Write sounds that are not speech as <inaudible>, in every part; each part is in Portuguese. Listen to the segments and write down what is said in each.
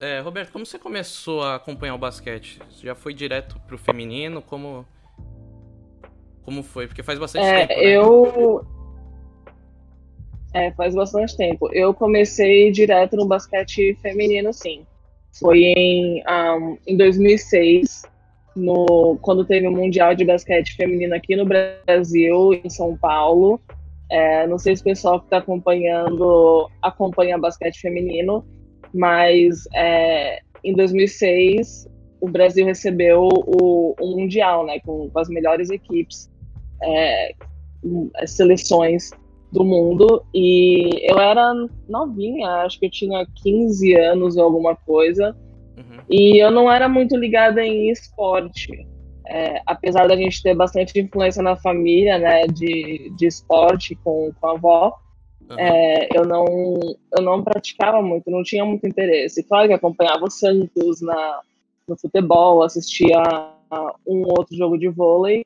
É, Roberto, como você começou a acompanhar o basquete? Você já foi direto pro feminino? Como como foi? Porque faz bastante é, tempo. Né? Eu é, faz bastante tempo. Eu comecei direto no basquete feminino, sim. Foi em, um, em 2006, no, quando teve o Mundial de Basquete Feminino aqui no Brasil, em São Paulo. É, não sei se o pessoal que está acompanhando acompanha basquete feminino, mas é, em 2006 o Brasil recebeu o, o Mundial, né, com, com, as melhores equipes, é, seleções do mundo, e eu era novinha, acho que eu tinha 15 anos ou alguma coisa, uhum. e eu não era muito ligada em esporte. É, apesar da gente ter bastante influência na família, né, de, de esporte com, com a avó. É, eu, não, eu não praticava muito, não tinha muito interesse. Claro que acompanhava o Santos na, no futebol, assistia um outro jogo de vôlei,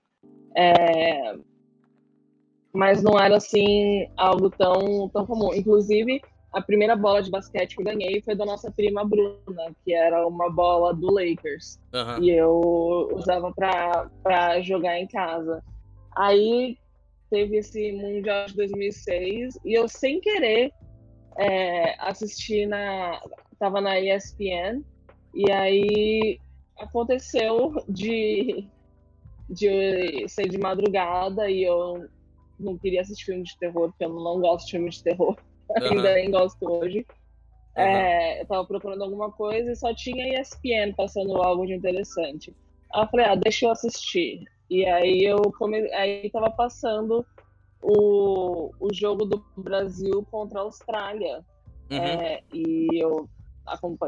é, mas não era assim algo tão, tão comum. Inclusive, a primeira bola de basquete que eu ganhei foi da nossa prima Bruna, que era uma bola do Lakers. Uhum. E eu usava para jogar em casa. Aí teve esse Mundial de 2006 e eu, sem querer, é, assisti na. Tava na ESPN e aí aconteceu de, de ser de madrugada e eu não queria assistir filme de terror, porque eu não gosto de filme de terror. <laughs> Uhum. Ainda nem gosto hoje. Uhum. É, eu tava procurando alguma coisa e só tinha ESPN passando algo de interessante. Aí eu falei, ah, deixa eu assistir. E aí eu come... aí tava passando o, o jogo do Brasil contra a Austrália. Uhum. É, e eu,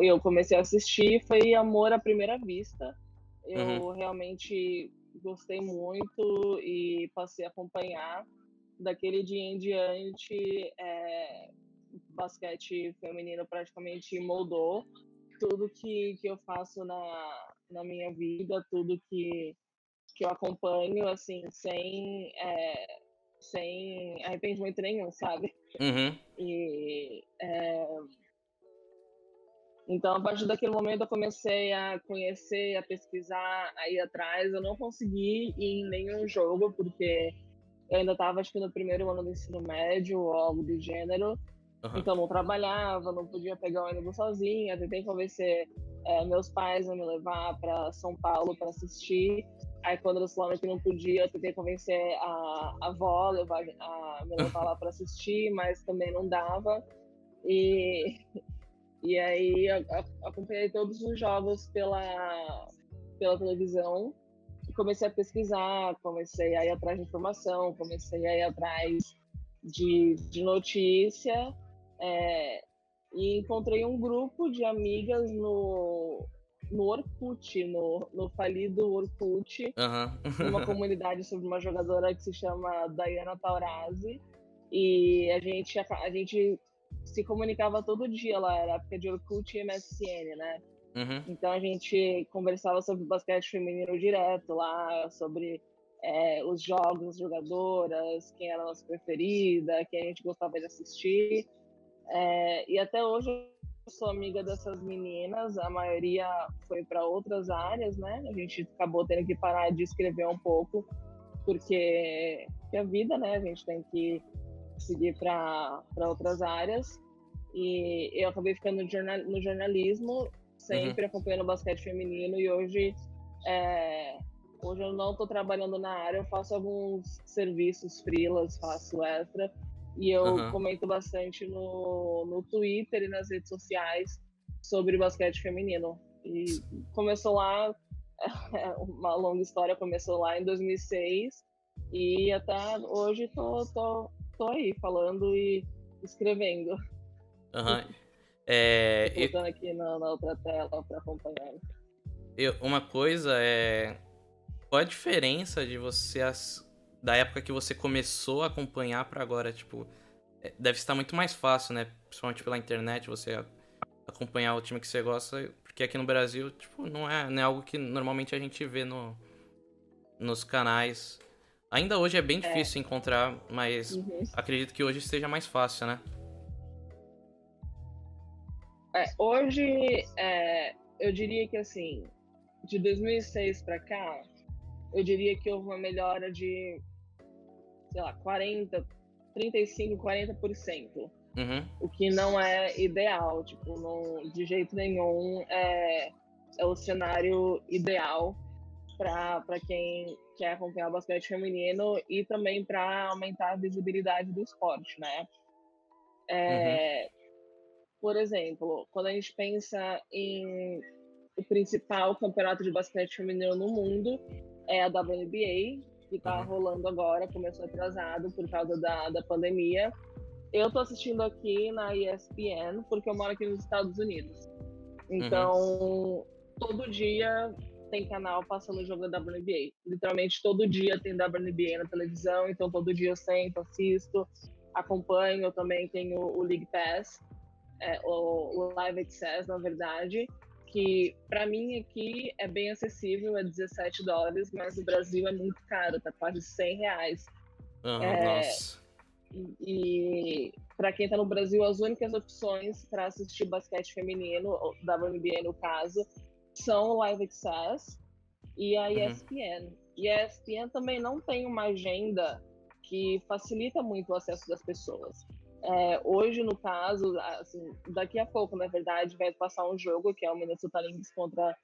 eu comecei a assistir, foi amor à primeira vista. Eu uhum. realmente gostei muito e passei a acompanhar daquele dia em diante, é, basquete feminino praticamente moldou tudo que, que eu faço na, na minha vida, tudo que, que eu acompanho, assim, sem, é, sem arrependimento nenhum, sabe? Uhum. E. É... Então, a partir daquele momento, eu comecei a conhecer, a pesquisar, a ir atrás. Eu não consegui ir em nenhum jogo, porque eu ainda estava, acho que no primeiro ano do ensino médio ou algo do gênero. Uhum. Então não trabalhava, não podia pegar o ônibus sozinha. Tentei convencer é, meus pais a me levar para São Paulo para assistir. Aí quando eles falaram que não podia, eu tentei convencer a, a avó levar, a levar lá para assistir, mas também não dava. E, e aí eu, eu acompanhei todos os jogos pela, pela televisão comecei a pesquisar, comecei a ir atrás de informação, comecei a ir atrás de, de notícia é, e encontrei um grupo de amigas no, no Orkut, no, no falido Orkut, uhum. uma <laughs> comunidade sobre uma jogadora que se chama Diana Taurasi e a gente, a, a gente se comunicava todo dia lá, era época de Orkut e MSN, né? Uhum. Então a gente conversava sobre basquete feminino direto lá, sobre é, os jogos, as jogadoras, quem era a nossa preferida, quem a gente gostava de assistir. É, e até hoje sou amiga dessas meninas, a maioria foi para outras áreas, né? A gente acabou tendo que parar de escrever um pouco, porque, porque a vida, né? A gente tem que seguir para outras áreas. E eu acabei ficando no, jornal, no jornalismo sempre uhum. acompanhando o basquete feminino e hoje é, hoje eu não estou trabalhando na área, eu faço alguns serviços freelas, faço extra e eu uhum. comento bastante no, no Twitter e nas redes sociais sobre basquete feminino. E começou lá, <laughs> uma longa história, começou lá em 2006 e até hoje tô, tô, tô aí falando e escrevendo. Uhum. É, Voltando aqui na, na, outra tela para acompanhar. Eu, uma coisa é. Qual a diferença de você. As, da época que você começou a acompanhar para agora? Tipo, é, deve estar muito mais fácil, né? Principalmente pela internet, você acompanhar o time que você gosta. Porque aqui no Brasil, tipo, não é, não é algo que normalmente a gente vê no, nos canais. Ainda hoje é bem é. difícil é. encontrar, mas uhum. acredito que hoje esteja mais fácil, né? É, hoje, é, eu diria que assim, de 2006 para cá, eu diria que houve uma melhora de, sei lá, 40, 35, 40%. Uhum. O que não é ideal, tipo, não, de jeito nenhum é, é o cenário ideal para quem quer acompanhar o basquete feminino e também para aumentar a visibilidade do esporte, né? É, uhum. Por exemplo, quando a gente pensa em o principal campeonato de basquete feminino no mundo, é a WNBA, que está uhum. rolando agora, começou atrasado por causa da, da pandemia. Eu tô assistindo aqui na ESPN, porque eu moro aqui nos Estados Unidos. Então, uhum. todo dia tem canal passando o jogo da WNBA. Literalmente todo dia tem WNBA na televisão, então todo dia eu sento, assisto, acompanho. Eu também tenho o League Pass, é, o Live Access, na verdade, que para mim aqui é bem acessível, é 17 dólares, mas no Brasil é muito caro, tá quase 100 reais. Uhum, é, nossa. E, e para quem está no Brasil, as únicas opções para assistir basquete feminino, da WNBA no caso, são o Live Access e a ESPN. Uhum. E a ESPN também não tem uma agenda que facilita muito o acesso das pessoas. É, hoje, no caso, assim, daqui a pouco, na verdade, vai passar um jogo que é o Minnesota Lynx contra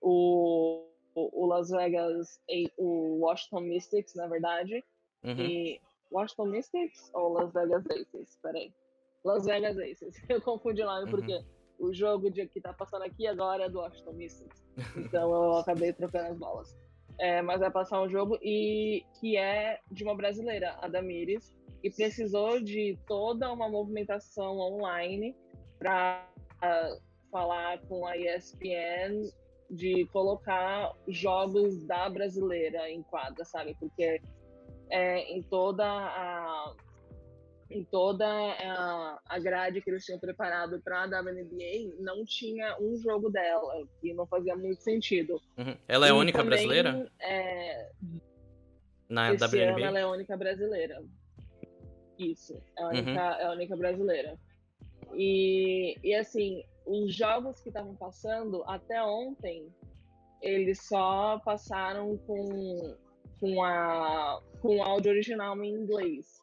o, o Las Vegas, o Washington Mystics, na verdade. Uhum. E Washington Mystics ou Las Vegas Aces? Peraí. Las Vegas Aces. <laughs> Eu confundi o nome uhum. porque o jogo de, que tá passando aqui agora é do Washington Mystics. Então eu acabei trocando as bolas. É, mas vai passar um jogo e que é de uma brasileira, a Damires, e precisou de toda uma movimentação online para uh, falar com a ESPN de colocar jogos da brasileira em quadra, sabe? Porque é, em toda a em toda a, a grade que eles tinham preparado para a WNBA, não tinha um jogo dela, que não fazia muito sentido. Uhum. Ela é a única também, brasileira? É, Na WNBA? Ela é a única brasileira. Isso, é a única, uhum. é a única brasileira. E, e assim, os jogos que estavam passando até ontem, eles só passaram com, com, a, com o áudio original em inglês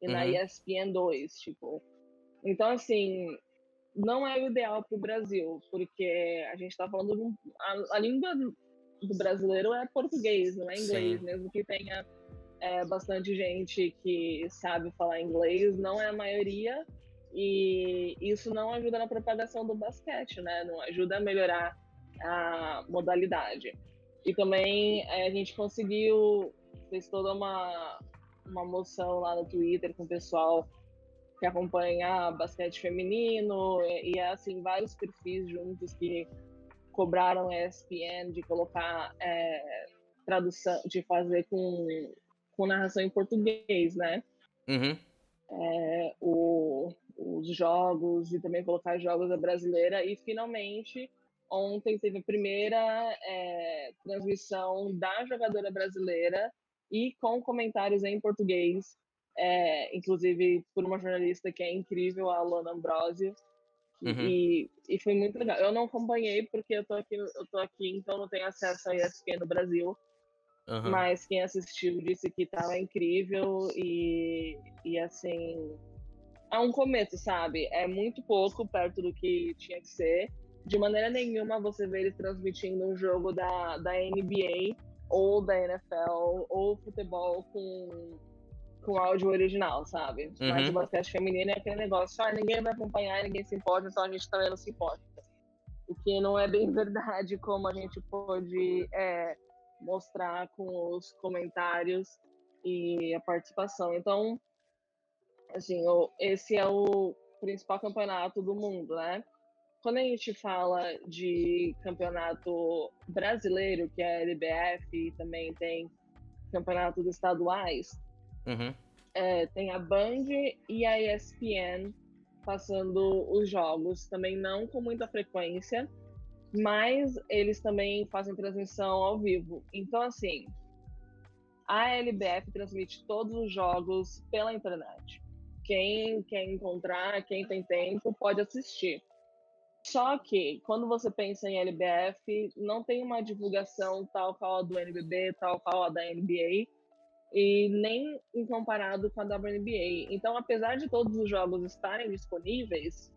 e uhum. na ESPN 2, tipo. Então, assim, não é o ideal para o Brasil, porque a gente está falando de um, a, a, língua do brasileiro é português, não é inglês, Sim. mesmo que tenha é, bastante gente que sabe falar inglês, não é a maioria, e isso não ajuda na propagação do basquete, né? Não ajuda a melhorar a modalidade. E também é, a gente conseguiu, fez toda uma, uma moção lá no Twitter com o pessoal que acompanha basquete feminino e, é assim vários perfis juntos que cobraram a ESPN de colocar é, tradução, de fazer com, com narração em português, né? Uhum. É, o, os jogos e também colocar jogos da brasileira e finalmente ontem teve a primeira é, transmissão da jogadora brasileira e com comentários em português, é, inclusive por uma jornalista que é incrível, a Alana Ambrosio. Uhum. E, e foi muito legal. Eu não acompanhei porque eu tô aqui, eu tô aqui, então não tenho acesso a ESPN no Brasil. Uhum. Mas quem assistiu disse que tava incrível e, e assim. É um começo, sabe? É muito pouco perto do que tinha que ser. De maneira nenhuma você vê eles transmitindo um jogo da, da NBA ou da NFL, ou futebol com, com áudio original, sabe? Uhum. Mas o basquete feminino é aquele negócio, ah, ninguém vai acompanhar, ninguém se importa, então a gente também não se importa. O que não é bem <laughs> verdade, como a gente pôde é, mostrar com os comentários e a participação. Então, assim, esse é o principal campeonato do mundo, né? quando a gente fala de campeonato brasileiro, que é a LBF, e também tem campeonatos estaduais, uhum. é, tem a Band e a ESPN passando os jogos, também não com muita frequência, mas eles também fazem transmissão ao vivo. Então, assim, a LBF transmite todos os jogos pela internet. Quem quer encontrar, quem tem tempo, pode assistir. Só que, quando você pensa em LBF, não tem uma divulgação tal qual a do NBB, tal qual a da NBA, e nem em comparado com a WNBA. Então, apesar de todos os jogos estarem disponíveis,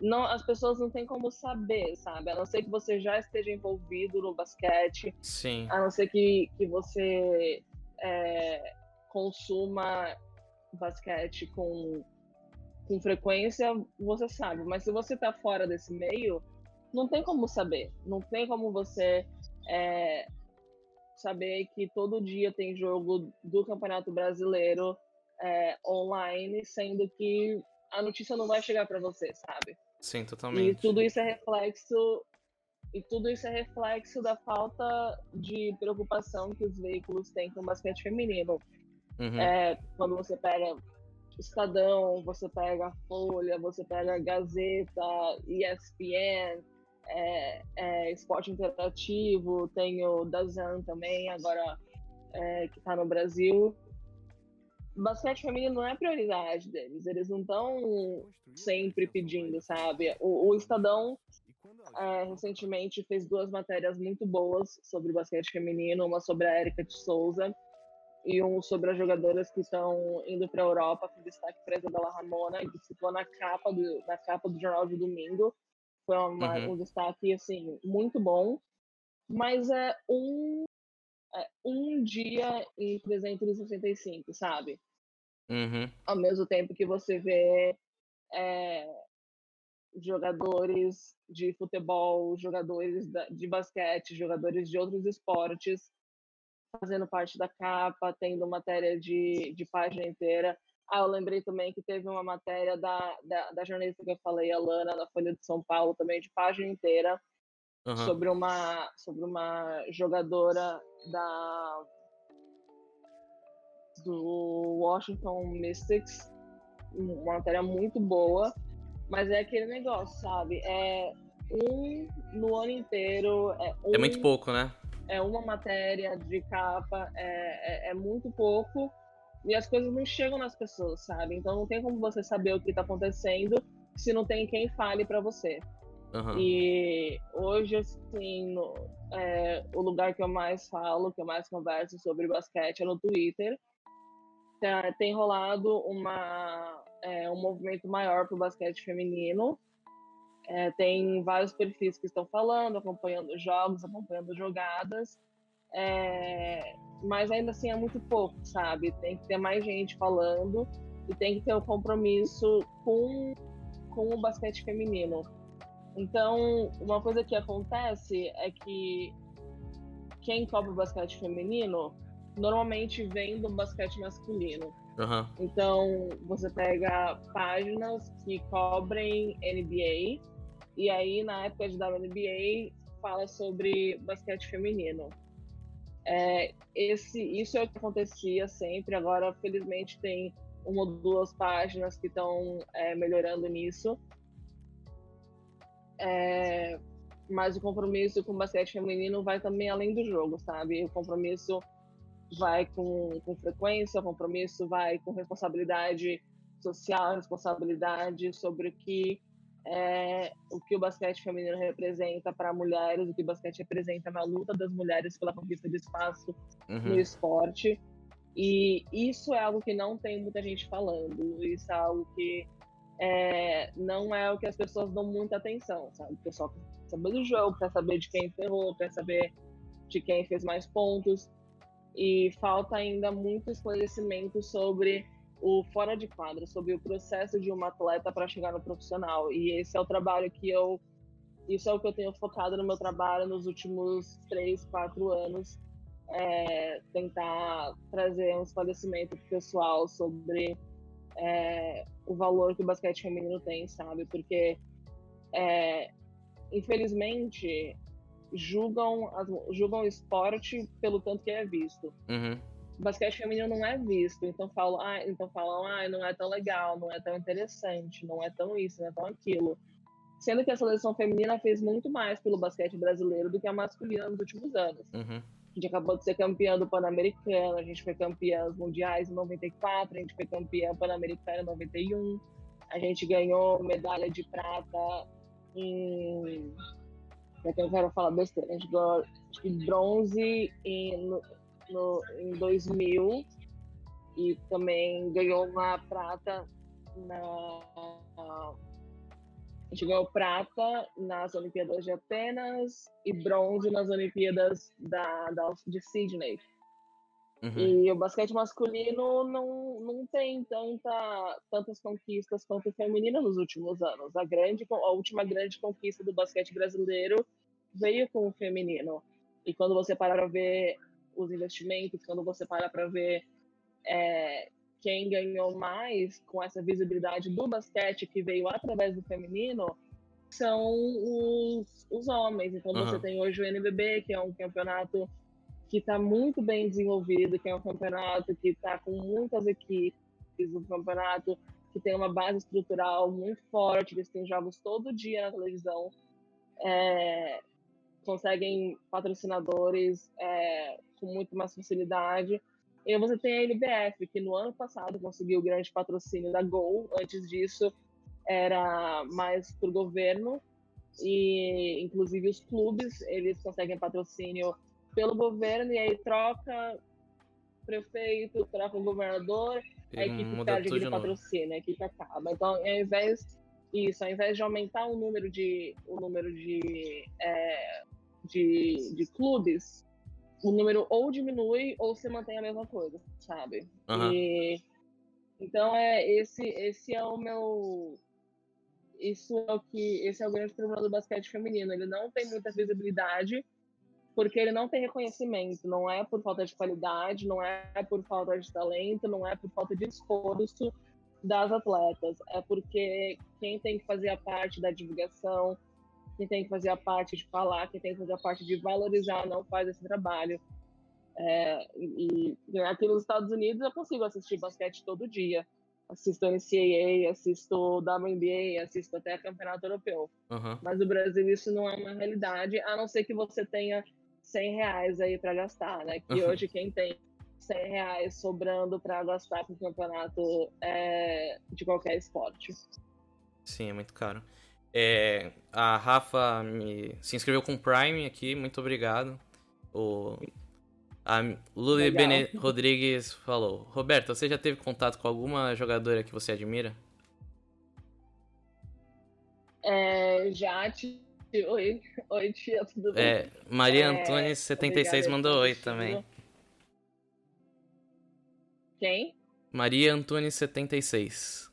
não, as pessoas não têm como saber, sabe? A não ser que você já esteja envolvido no basquete, Sim. a não ser que, que você é, consuma basquete com com frequência, você sabe. Mas se você está fora desse meio, não tem como saber. Não tem como você é, saber que todo dia tem jogo do Campeonato Brasileiro é, online, sendo que a notícia não vai chegar para você, sabe? Sim, totalmente. E tudo isso é reflexo e tudo isso é reflexo da falta de preocupação que os veículos têm com o basquete feminino. Uhum. É, quando você pega Estadão, você pega Folha, você pega Gazeta, ESPN, é, é, Esporte Interativo, tem o Dazan também, agora é, que está no Brasil. Basquete feminino não é prioridade deles, eles não estão sempre pedindo, sabe? O, o Estadão é, recentemente fez duas matérias muito boas sobre basquete feminino, uma sobre a Erika de Souza e um sobre as jogadoras que estão indo para a Europa, com destaque para a Isabela Ramona, que ficou na capa do, na capa do Jornal de Domingo. Foi uma, uhum. um destaque, assim, muito bom. Mas é um, é um dia em 365, sabe? Uhum. Ao mesmo tempo que você vê é, jogadores de futebol, jogadores de basquete, jogadores de outros esportes fazendo parte da capa, tendo matéria de, de página inteira. Ah, eu lembrei também que teve uma matéria da, da, da jornalista que eu falei, a Lana, da Folha de São Paulo, também de página inteira, uhum. sobre, uma, sobre uma jogadora da do Washington Mystics, uma matéria muito boa, mas é aquele negócio, sabe? É um no ano inteiro. É, um, é muito pouco, né? é uma matéria de capa, é, é, é, muito pouco e as coisas não chegam nas pessoas, sabe? Então não tem como você saber o que está acontecendo se não tem quem fale para você. Uhum. E hoje, assim, no, é, o lugar que eu mais falo, que eu mais converso sobre basquete é no Twitter. Tá, tem rolado uma, é, um movimento maior para o basquete feminino. É, tem vários perfis que estão falando, acompanhando jogos, acompanhando jogadas, é, mas ainda assim é muito pouco, sabe? Tem que ter mais gente falando e tem que ter o um compromisso com, com o basquete feminino. Então, uma coisa que acontece é que quem cobre o basquete feminino normalmente vem do basquete masculino. Uhum. Então, você pega páginas que cobrem NBA e aí, na época de WNBA, fala sobre basquete feminino. É, esse, isso é o que acontecia sempre. Agora, felizmente, tem uma ou duas páginas que estão é, melhorando nisso. É, mas o compromisso com o basquete feminino vai também além do jogo, sabe? O compromisso vai com, com frequência, compromisso vai com responsabilidade social, responsabilidade sobre o que é, o que o basquete feminino representa para mulheres, o que o basquete representa na luta das mulheres pela conquista de espaço uhum. no esporte. E isso é algo que não tem muita gente falando, isso é algo que é, não é o que as pessoas dão muita atenção, sabe? O pessoal quer saber do jogo, quer saber de quem ferrou, quer saber de quem fez mais pontos. E falta ainda muito esclarecimento sobre o fora de quadra, sobre o processo de uma atleta para chegar no profissional. E esse é o trabalho que eu. Isso é o que eu tenho focado no meu trabalho nos últimos três, quatro anos. É, tentar trazer um esclarecimento pessoal sobre é, o valor que o basquete feminino tem, sabe? Porque, é, infelizmente, julgam, julgam o esporte pelo tanto que é visto. Uhum basquete feminino não é visto. Então falam, ah, então falam, ah, não é tão legal, não é tão interessante, não é tão isso, não é tão aquilo. Sendo que a seleção feminina fez muito mais pelo basquete brasileiro do que a masculina nos últimos anos. Uhum. A gente acabou de ser campeã do Pan-Americano, a gente foi campeã dos mundiais em 94, a gente foi campeã Pan-Americana em 91, a gente ganhou medalha de prata em. É que eu quero falar besteira. A gente ganhou acho que bronze em, no, no, em 2000 e também ganhou uma prata na. A gente ganhou prata nas Olimpíadas de Atenas e bronze nas Olimpíadas da, da, de Sydney. Uhum. E o basquete masculino não, não tem tanta, tantas conquistas quanto o feminino nos últimos anos. A, grande, a última grande conquista do basquete brasileiro veio com o feminino. E quando você para para ver os investimentos, quando você para para ver é, quem ganhou mais com essa visibilidade do basquete que veio através do feminino, são os, os homens. Então uhum. você tem hoje o NBB, que é um campeonato que está muito bem desenvolvido, que é um campeonato que está com muitas equipes, um campeonato que tem uma base estrutural muito forte, eles têm jogos todo dia na televisão, é, conseguem patrocinadores é, com muito mais facilidade. E você tem a NBF, que no ano passado conseguiu o grande patrocínio da Gol, antes disso era mais para o governo, e inclusive os clubes, eles conseguem patrocínio pelo governo e aí troca prefeito, troca o governador, e a equipe perde aquele patrocínio, a equipe acaba. Então, ao invés isso, ao invés de aumentar o número de o número de, é, de, de clubes, o número ou diminui ou se mantém a mesma coisa, sabe? Uhum. E, então é esse esse é o meu isso é o que esse é o grande problema do basquete feminino. Ele não tem muita visibilidade porque ele não tem reconhecimento, não é por falta de qualidade, não é por falta de talento, não é por falta de esforço das atletas, é porque quem tem que fazer a parte da divulgação, quem tem que fazer a parte de falar, quem tem que fazer a parte de valorizar, não faz esse trabalho. É, e, e aqui nos Estados Unidos eu consigo assistir basquete todo dia. Assisto NCAA, assisto WNBA, assisto até campeonato europeu. Uhum. Mas no Brasil isso não é uma realidade, a não ser que você tenha 100 reais aí para gastar, né? Que hoje quem tem 100 reais sobrando para gastar para o campeonato é, de qualquer esporte. Sim, é muito caro. É, a Rafa me, se inscreveu com Prime aqui, muito obrigado. O, a Luli Bene Rodrigues falou: Roberto, você já teve contato com alguma jogadora que você admira? É, já tive Oi, oi tia, tudo bem? É, Maria é, Antunes 76 mandou oi também. Quem? Maria Antunes 76.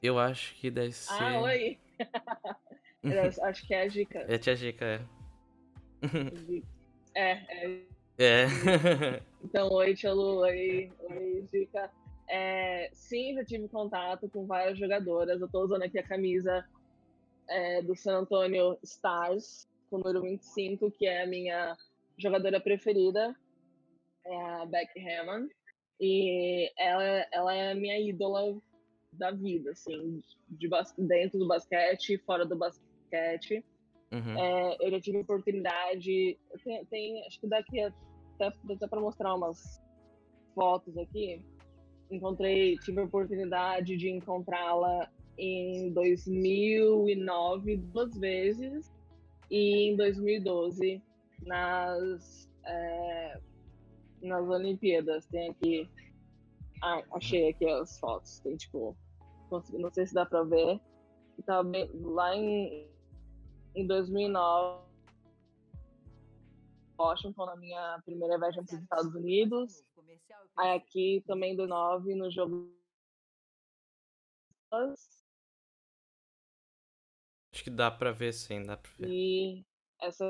Eu acho que deve ah, ser. Ah, oi! <laughs> acho que é a Dica. É a tia Dica, é. É, é. É. <laughs> então, oi, tia Lu, oi, oi, Dica. É, sim, já tive contato com várias jogadoras. Eu tô usando aqui a camisa é, do San Antonio Stars, com o número 25, que é a minha jogadora preferida, é a Beck Hammond. E ela, ela é a minha ídola da vida, assim, de dentro do basquete, fora do basquete. Uhum. É, eu já tive oportunidade. Tem, tem, acho que daqui até, até para mostrar umas fotos aqui. Encontrei, tive a oportunidade de encontrá-la em 2009 duas vezes e em 2012 nas, é, nas Olimpíadas. Tem aqui. Ah, achei aqui as fotos. Tem tipo. Não sei se dá pra ver. Tá bem, lá em, em 2009, Washington, na minha primeira viagem para os Estados Unidos. Aí aqui também em 2009, no jogo Acho que dá pra ver sim, dá pra ver. E essa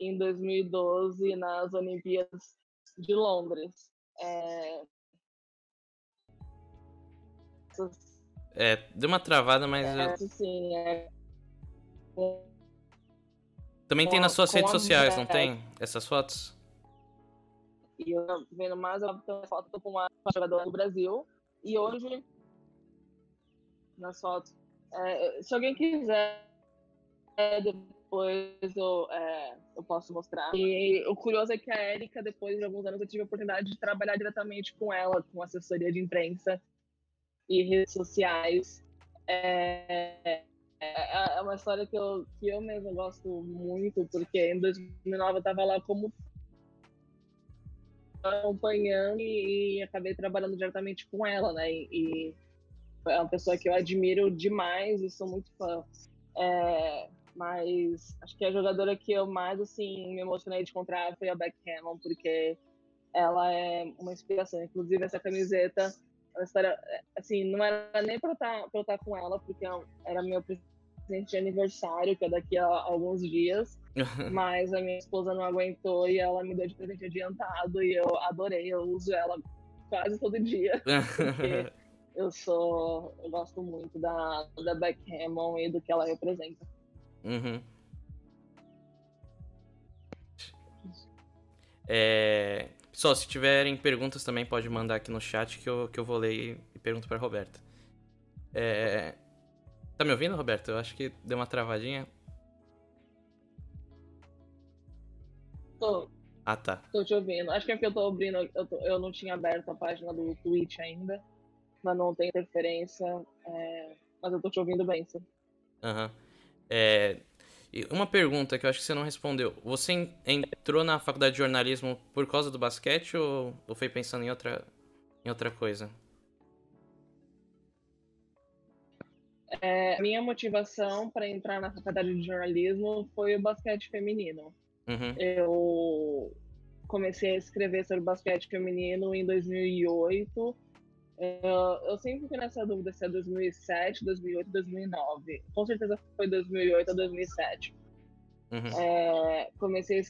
em 2012 nas Olimpíadas de Londres. É... é, deu uma travada, mas. É, sim, é. Também com tem nas suas redes sociais, não tem? Essas fotos? E eu vendo mais uma foto com uma jogadora do Brasil. E hoje, nas fotos, é, se alguém quiser é, depois eu, é, eu posso mostrar. E o curioso é que a Erika, depois de alguns anos, eu tive a oportunidade de trabalhar diretamente com ela, com assessoria de imprensa e redes sociais. É, é, é uma história que eu, que eu mesmo gosto muito, porque em 2009 eu estava lá como acompanhando e, e, acabei trabalhando diretamente com ela, né? E, e, é uma pessoa que eu admiro demais e sou muito fã. É, mas acho que a jogadora que eu mais assim me emocionei de encontrar foi a Beck Hammond, porque ela é uma inspiração. Inclusive essa camiseta, é história assim, não era nem para estar para estar com ela, porque era meu presente de aniversário, que é daqui a alguns dias. <laughs> mas a minha esposa não aguentou e ela me deu de presente adiantado e eu adorei, eu uso ela quase todo dia. <laughs> eu sou. Eu gosto muito da, da Beck Hammond e do que ela representa. Uhum. É... Pessoal, se tiverem perguntas também pode mandar aqui no chat que eu, que eu vou ler e pergunto pra Roberta. É... Tá me ouvindo, Roberto? Eu acho que deu uma travadinha. Tô. Ah, tá. Tô te ouvindo. Acho que é porque eu tô abrindo. Eu, tô, eu não tinha aberto a página do Twitch ainda. Mas não tem interferência. É, mas eu tô te ouvindo bem, sim. Aham. Uhum. É, uma pergunta que eu acho que você não respondeu. Você entrou na faculdade de jornalismo por causa do basquete ou, ou foi pensando em outra, em outra coisa? É, minha motivação para entrar na faculdade de jornalismo foi o basquete feminino. Uhum. Eu comecei a escrever sobre basquete feminino em 2008. Eu, eu sempre fiquei nessa dúvida se é 2007, 2008, 2009. Com certeza foi 2008 ou 2007. Uhum. É, comecei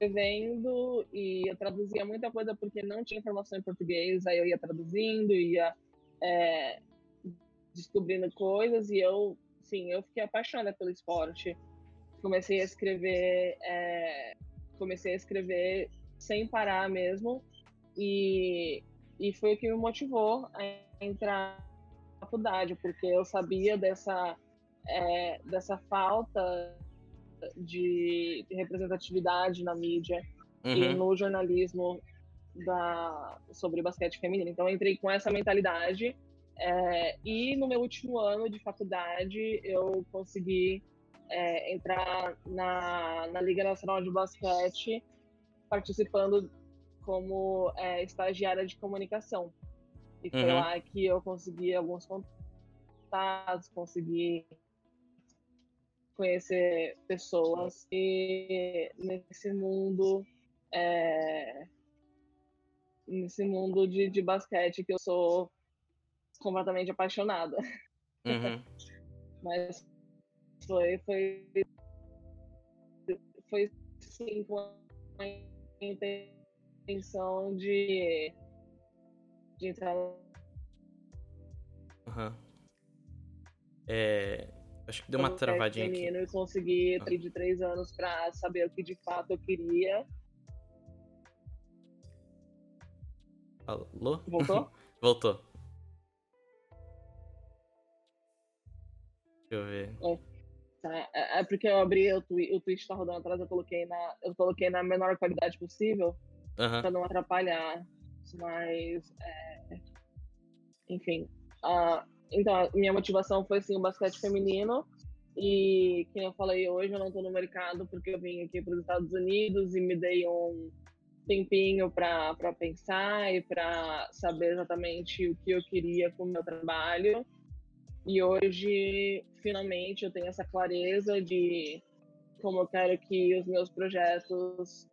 escrevendo e eu traduzia muita coisa porque não tinha informação em português. Aí eu ia traduzindo, ia é, descobrindo coisas e eu, sim, eu fiquei apaixonada pelo esporte comecei a escrever, é, comecei a escrever sem parar mesmo e, e foi o que me motivou a entrar na faculdade, porque eu sabia dessa, é, dessa falta de representatividade na mídia uhum. e no jornalismo da, sobre basquete feminino. Então, eu entrei com essa mentalidade é, e no meu último ano de faculdade eu consegui é, entrar na, na Liga Nacional de Basquete participando como é, estagiária de comunicação. E foi uhum. lá que eu consegui alguns contatos, consegui conhecer pessoas e nesse mundo é, nesse mundo de, de basquete que eu sou completamente apaixonada. Uhum. <laughs> Mas foi, foi, foi sim com a intenção de, de entrar. Uhum. É, acho que deu uma travadinha aqui. E consegui ah. de três anos para saber o que de fato eu queria. Alô? Voltou? <laughs> Voltou. Deixa eu ver. É. Tá? É, é porque eu abri o, twi o tweet tá rodando atrás, eu coloquei na, eu coloquei na menor qualidade possível uhum. para não atrapalhar. Mas, é... enfim. Uh, então, minha motivação foi assim, o basquete feminino. E, como eu falei hoje, eu não estou no mercado porque eu vim aqui para os Estados Unidos e me dei um tempinho para pensar e para saber exatamente o que eu queria com o meu trabalho. E hoje, finalmente, eu tenho essa clareza de como eu quero que os meus projetos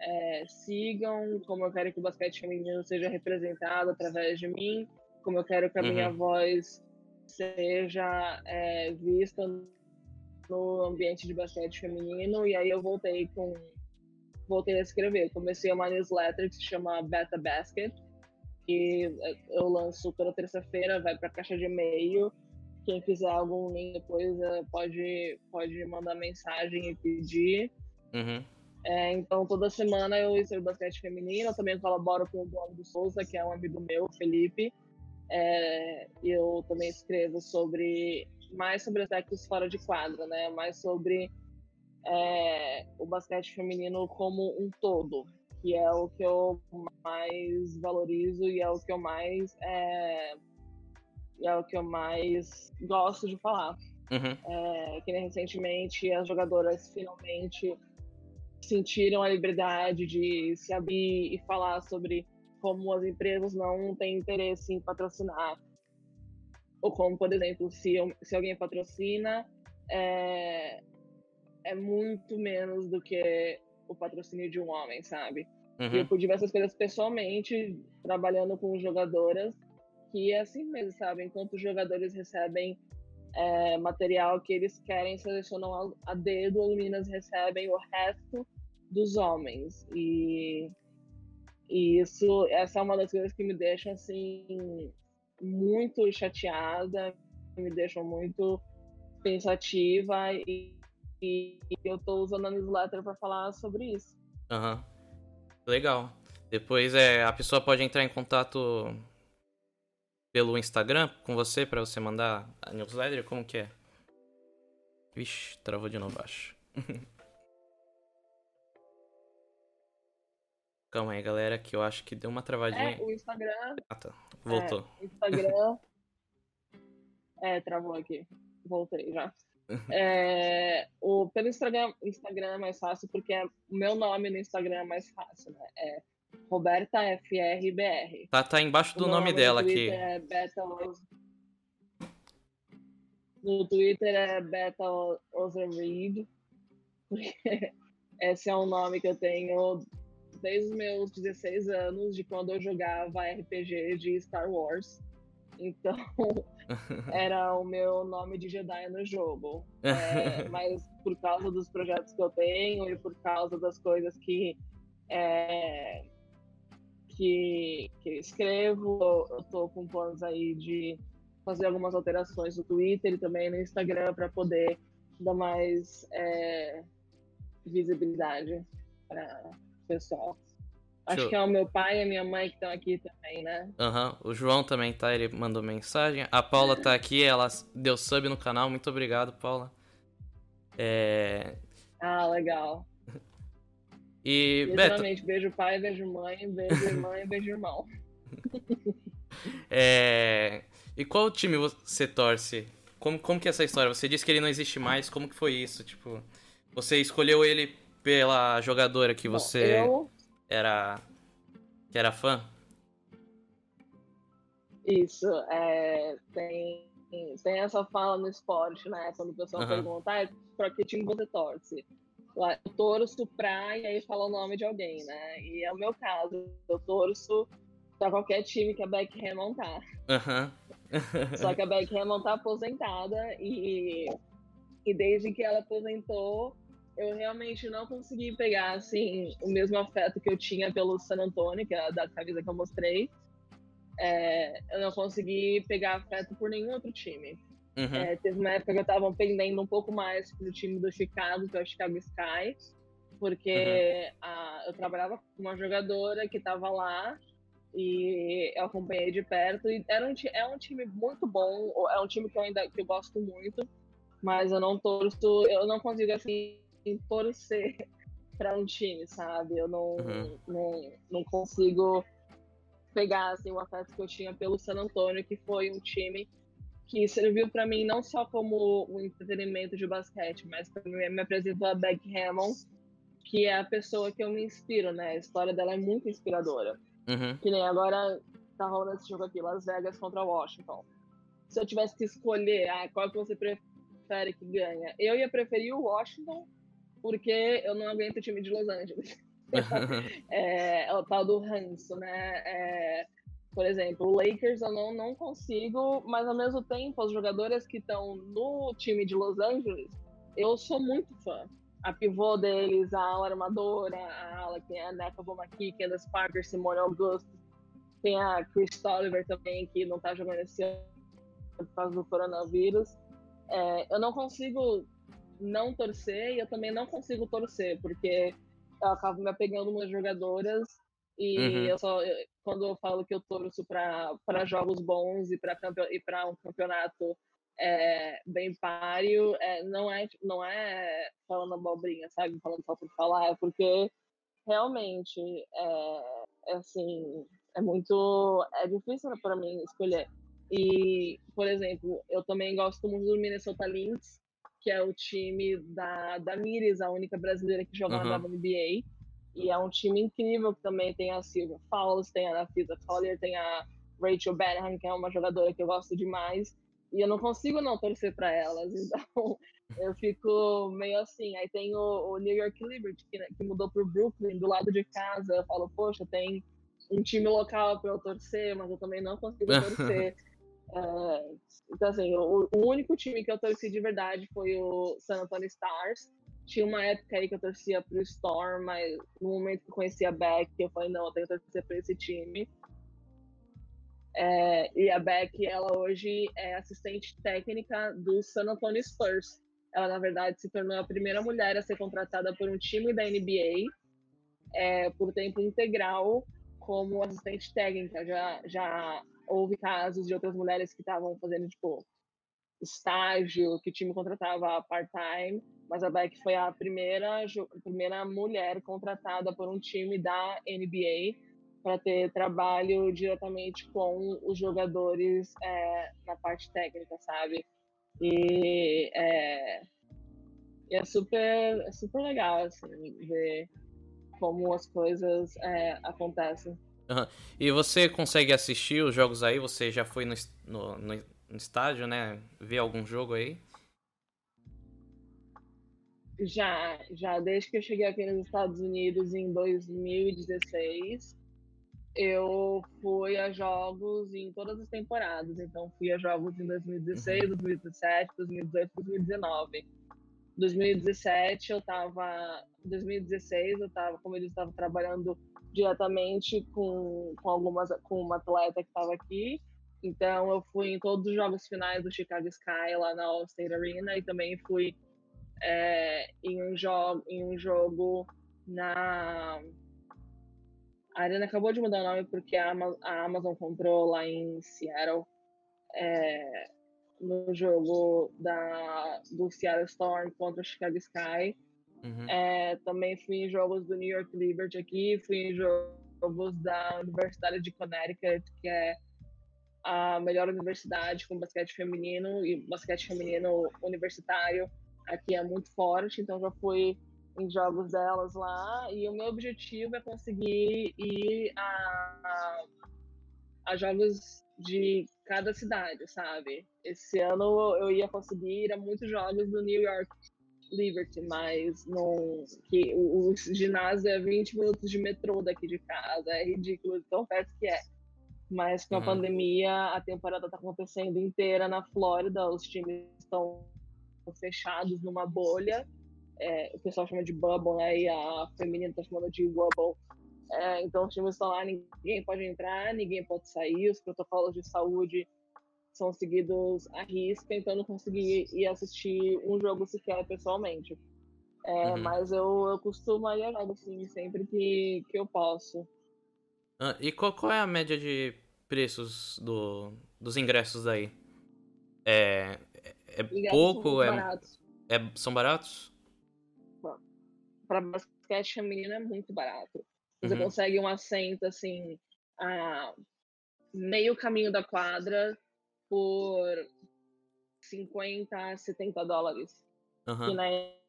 é, sigam, como eu quero que o basquete feminino seja representado através de mim, como eu quero que a uhum. minha voz seja é, vista no ambiente de basquete feminino. E aí eu voltei com voltei a escrever. Comecei uma newsletter que se chama Beta Basket, que eu lanço toda terça-feira, vai para a caixa de e-mail quem quiser algum link depois é, pode, pode mandar mensagem e pedir. Uhum. É, então, toda semana eu escrevo basquete feminino. Eu também colaboro com o blog do Souza, que é um amigo meu, Felipe. É, eu também escrevo sobre mais sobre aspectos fora de quadra, né? Mais sobre é, o basquete feminino como um todo, que é o que eu mais valorizo e é o que eu mais é, é o que eu mais gosto de falar. Uhum. É, que nem recentemente as jogadoras finalmente sentiram a liberdade de se abrir e falar sobre como as empresas não têm interesse em patrocinar. Ou como, por exemplo, se, se alguém patrocina, é, é muito menos do que o patrocínio de um homem, sabe? Uhum. E eu pude ver essas coisas pessoalmente, trabalhando com jogadoras, que é assim mesmo, sabe? Enquanto os jogadores recebem é, material que eles querem, selecionam a, dedo, as meninas recebem o resto dos homens. E, e isso, essa é uma das coisas que me deixam, assim, muito chateada, me deixam muito pensativa e, e eu tô usando a newsletter para falar sobre isso. Uhum. Legal. Depois é, a pessoa pode entrar em contato pelo Instagram com você para você mandar a newsletter? Como que é? Vixe, travou de novo, acho. <laughs> Calma aí, galera, que eu acho que deu uma travadinha. É, o Instagram. Ah, tá. Voltou. É, Instagram. <laughs> é, travou aqui. Voltei já. <laughs> É, o, pelo Instagram, Instagram é mais fácil porque é, o meu nome no Instagram é mais fácil, né? É Roberta FRBR. Tá, tá embaixo do nome, nome, dela aqui. É Beta no Twitter é Beta Ozerreed. <laughs> Esse é um nome que eu tenho desde os meus 16 anos, de quando eu jogava RPG de Star Wars. Então, <laughs> era o meu nome de Jedi no jogo. É, <laughs> mas por causa dos projetos que eu tenho e por causa das coisas que, é, que, que escrevo, eu tô com planos aí de fazer algumas alterações no Twitter e também no Instagram para poder dar mais é, visibilidade para o pessoal. Acho que é o meu pai e a minha mãe que estão aqui também, né? Aham, uhum. o João também tá, ele mandou mensagem. A Paula tá aqui, ela deu sub no canal, muito obrigado, Paula. É... Ah, legal. E, Literalmente, beijo pai, beijo mãe, beijo irmã e beijo irmão. <laughs> é... E qual time você torce? Como, como que é essa história? Você disse que ele não existe mais, como que foi isso? Tipo, você escolheu ele pela jogadora que você... Bom, eu era que era fã? Isso, é, tem, tem essa fala no esporte, né? Quando o pessoal uhum. pergunta, ah, pra que time você torce? Eu torço pra, e aí fala o nome de alguém, né? E é o meu caso, eu torço pra qualquer time que a Beck tá. Uhum. Só que a Beck Hammond tá aposentada e, e desde que ela aposentou, eu realmente não consegui pegar assim o mesmo afeto que eu tinha pelo San Antonio, que é da camisa que eu mostrei. É, eu não consegui pegar afeto por nenhum outro time. Uhum. É, teve uma época que eu estava pendendo um pouco mais pro time do Chicago, que é o Chicago Sky, porque uhum. a, eu trabalhava com uma jogadora que estava lá e eu acompanhei de perto. E era um, é um time muito bom, é um time que eu ainda que eu gosto muito, mas eu não torço, eu não consigo assim torcer <laughs> para um time, sabe? Eu não, uhum. não, não consigo pegar assim, o afeto que eu tinha pelo San Antonio, que foi um time que serviu para mim não só como um entretenimento de basquete, mas também me apresentou a Beck Hammond, que é a pessoa que eu me inspiro, né? A história dela é muito inspiradora. Uhum. Que nem agora tá rolando esse jogo aqui, Las Vegas contra Washington. Se eu tivesse que escolher ah, qual que você prefere que ganha, eu ia preferir o Washington porque eu não aguento o time de Los Angeles. <laughs> <laughs> é, é, o tal do ranço, né? É, por exemplo, o Lakers eu não, não consigo, mas ao mesmo tempo, as jogadoras que estão no time de Los Angeles, eu sou muito fã. A pivô deles, a ala armadora, a ala que é a Neca Bomaki, Candace Parker, Simone Augusto, tem a Chris Oliver também, que não tá jogando esse ano por causa do coronavírus. É, eu não consigo não torcer e eu também não consigo torcer, porque eu acabo me apegando umas jogadoras e uhum. eu só quando eu falo que eu torço para jogos bons e para um campeonato é, bem páreo, é, não é não é falando abobrinha, sabe, falando só por falar, é porque realmente é, é assim é muito é difícil para mim escolher. E, por exemplo, eu também gosto muito do Minnesota Lynx, que é o time da, da Miris, a única brasileira que joga uhum. na WNBA. E é um time incrível que também tem a Silvia Fowles, tem a Nafisa Collier, tem a Rachel Benham, que é uma jogadora que eu gosto demais. E eu não consigo não torcer para elas. <laughs> Então eu fico meio assim. Aí tem o, o New York Liberty, que, que mudou para Brooklyn, do lado de casa. Eu falo, poxa, tem um time local para eu torcer, mas eu também não consigo <laughs> torcer. É, então, assim, o, o, único time que eu torci de verdade foi o San Antonio Stars. Tinha uma época aí que eu torcia pro Storm, mas no momento que eu conheci a Beck, eu falei, não, eu tenho que torcer pra esse time. É, e a Beck, ela hoje é assistente técnica do San Antonio Spurs. Ela, na verdade, se tornou a primeira mulher a ser contratada por um time da NBA é, por tempo integral como assistente técnica. Já, já houve casos de outras mulheres que estavam fazendo, tipo, estágio, que o time contratava part-time, mas a Beck foi a primeira, a primeira mulher contratada por um time da NBA para ter trabalho diretamente com os jogadores é, na parte técnica, sabe? E é, é super, é super legal, assim, ver como as coisas é, acontecem. Uhum. E você consegue assistir os jogos aí? Você já foi no, no, no estádio, né? Ver algum jogo aí? Já, já. Desde que eu cheguei aqui nos Estados Unidos em 2016, eu fui a jogos em todas as temporadas. Então, fui a jogos em 2016, uhum. 2017, 2018, 2019. 2017 eu estava, 2016 eu estava, como eles estavam trabalhando diretamente com, com algumas com uma atleta que estava aqui. Então eu fui em todos os jogos finais do Chicago Sky lá na All State Arena e também fui é, em um jogo em um jogo na a Arena acabou de mudar o nome porque a Amazon, a Amazon comprou lá em Seattle é, no jogo da do Seattle Storm contra o Chicago Sky Uhum. É, também fui em jogos do New York Liberty aqui, fui em jogos da Universidade de Connecticut, que é a melhor universidade com basquete feminino e basquete feminino universitário aqui é muito forte, então já fui em jogos delas lá e o meu objetivo é conseguir ir a, a jogos de cada cidade, sabe? Esse ano eu ia conseguir ir a muitos jogos do New York Liberty, mas não, que o, o, ginásio é 20 minutos de metrô daqui de casa, é ridículo, tão perto que é. Mas com a uhum. pandemia, a temporada está acontecendo inteira na Flórida, os times estão fechados numa bolha, é, o pessoal chama de bubble, né, e a feminina está chamando de wobble. É, então os times estão lá, ninguém pode entrar, ninguém pode sair, os protocolos de saúde são seguidos à risca, então não consegui ir assistir um jogo sequer pessoalmente. É, uhum. Mas eu, eu costumo ir a jogos, assim, sempre que, que eu posso. Ah, e qual, qual é a média de preços do, dos ingressos daí? É, é, é pouco? São é, baratos. É, são baratos? Para basquete feminino é muito barato. Você uhum. consegue um assento assim, a meio caminho da quadra, por 50 a 70 dólares. Uhum. Que na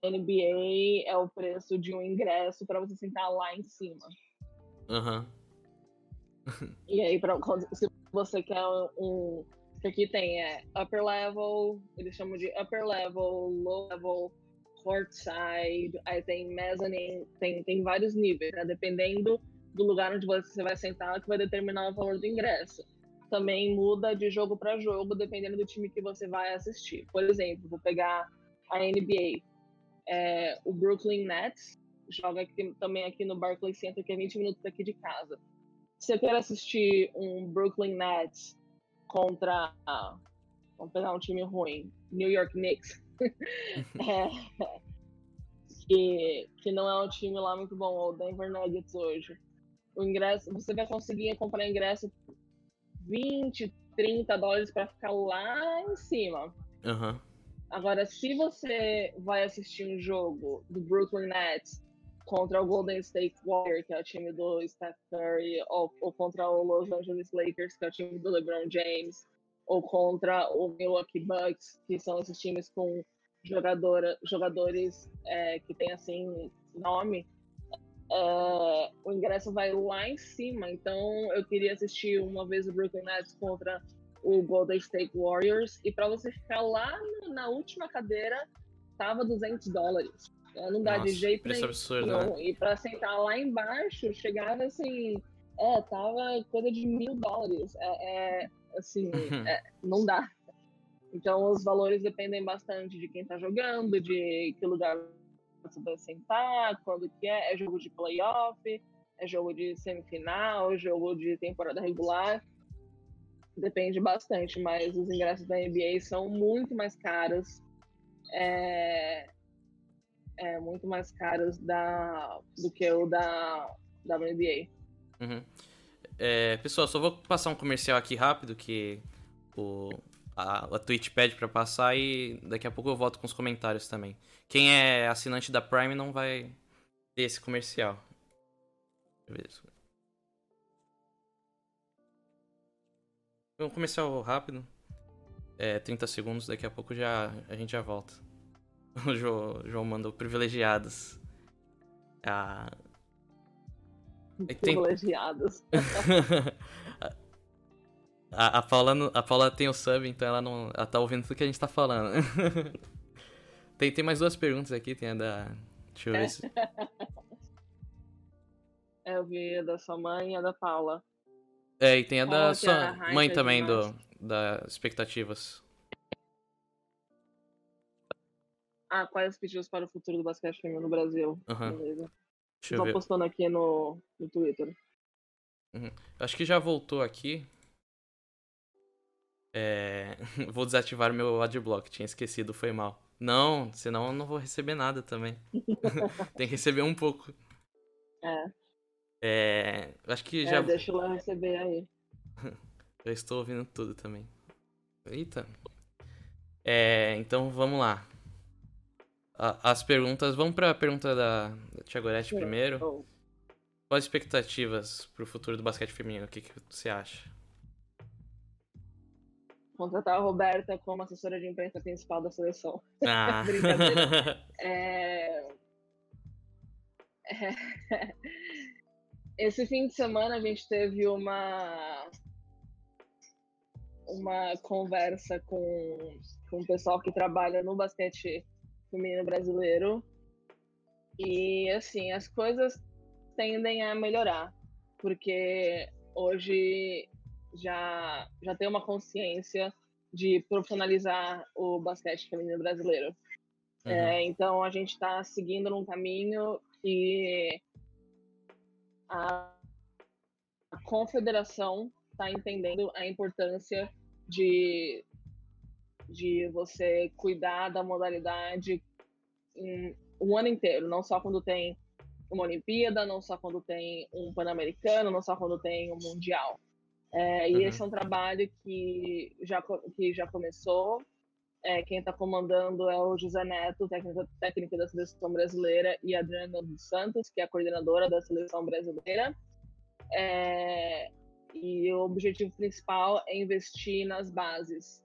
NBA é o preço de um ingresso para você sentar lá em cima. Uhum. E aí, pra, se você quer um. Que aqui tem é upper level, eles chamam de upper level, low level, courtside, aí tem mezzanine, tem, tem vários níveis, né? Dependendo do lugar onde você vai sentar, que vai determinar o valor do ingresso também muda de jogo para jogo, dependendo do time que você vai assistir. Por exemplo, vou pegar a NBA. É, o Brooklyn Nets joga aqui, também aqui no Barclays Center, que é 20 minutos daqui de casa. Se eu quero assistir um Brooklyn Nets contra. vamos pegar um time ruim, New York Knicks. <laughs> <laughs> é, que, que não é um time lá muito bom, o Denver Nuggets hoje. O ingresso, você vai conseguir comprar ingresso 20, 30 dólares para ficar lá em cima. Uhum. Agora, se você vai assistir um jogo do Brooklyn Nets contra o Golden State Warriors, que é o time do Steph Curry, ou, ou contra o Los Angeles Lakers, que é o time do LeBron James, ou contra o Milwaukee Bucks, que são esses times com jogadora, jogadores é, que têm assim nome, é, o ingresso vai lá em cima. Então eu queria assistir uma vez o Brooklyn Nets contra o Golden State Warriors e para você ficar lá no, na última cadeira tava 200 dólares. É, não dá Nossa, de jeito preço nenhum. absurdo, né? E para sentar lá embaixo chegava assim, é, tava coisa de mil dólares. É, é assim, é, não dá. Então os valores dependem bastante de quem tá jogando, de que lugar você vai sentar, quando que é, é jogo de playoff, é jogo de semifinal, jogo de temporada regular. Depende bastante, mas os ingressos da NBA são muito mais caros. É, é muito mais caros da, do que o da, da NBA. Uhum. É, pessoal, só vou passar um comercial aqui rápido que o, a, a Twitch pede pra passar e daqui a pouco eu volto com os comentários também. Quem é assinante da Prime não vai ter esse comercial. Isso. Um comercial rápido. É, 30 segundos, daqui a pouco já, a gente já volta. <laughs> O João, João mandou privilegiados. Ah, tem- Privilegiados. <laughs> a, a, Paula, a Paula tem o sub, então ela não. Ela tá ouvindo tudo que a gente tá falando. <laughs> tem, tem mais duas perguntas aqui, tem a da. Deixa eu ver se. É, Eu vi a da sua mãe e a da Paula. É, e tem a da é sua a mãe também, do, da expectativas. Ah, quais os pedidos para o futuro do basquete feminino no Brasil? Aham. Beleza. Deixa eu postando aqui no, no Twitter. Acho que já voltou aqui. É... <laughs> Vou desativar meu adblock, tinha esquecido, foi mal. Não, senão eu não vou receber nada também. <laughs> Tem que receber um pouco. É, É... Acho que é, já. deixa eu receber aí. <laughs> Já estou ouvindo tudo também. Eita. É, então vamos lá. A- As perguntas. Vamos para a pergunta da, da Tiagoretti primeiro. Oh, Quais expectativas para o futuro do basquete feminino? O que, que você acha? contratar a Roberta como assessora de imprensa principal da seleção. Ah. <laughs> Brincadeira. <laughs> É... é- Esse fim de semana a gente teve uma uma conversa com, com o pessoal que trabalha no basquete feminino brasileiro e assim as coisas tendem a melhorar porque hoje já já tem uma consciência de profissionalizar o basquete feminino brasileiro. Uhum. É, então a gente está seguindo num caminho que a, a confederação está entendendo a importância de, de você cuidar da modalidade em, o ano inteiro, não só quando tem uma Olimpíada, não só quando tem um Pan-Americano, não só quando tem um Mundial. É, e Uhum. esse é um trabalho que já, que já começou, é, quem está comandando é o José Neto, técnico, técnico da seleção brasileira, e a Adriana dos Santos, que é a coordenadora da seleção brasileira. É, e o objetivo principal é investir nas bases.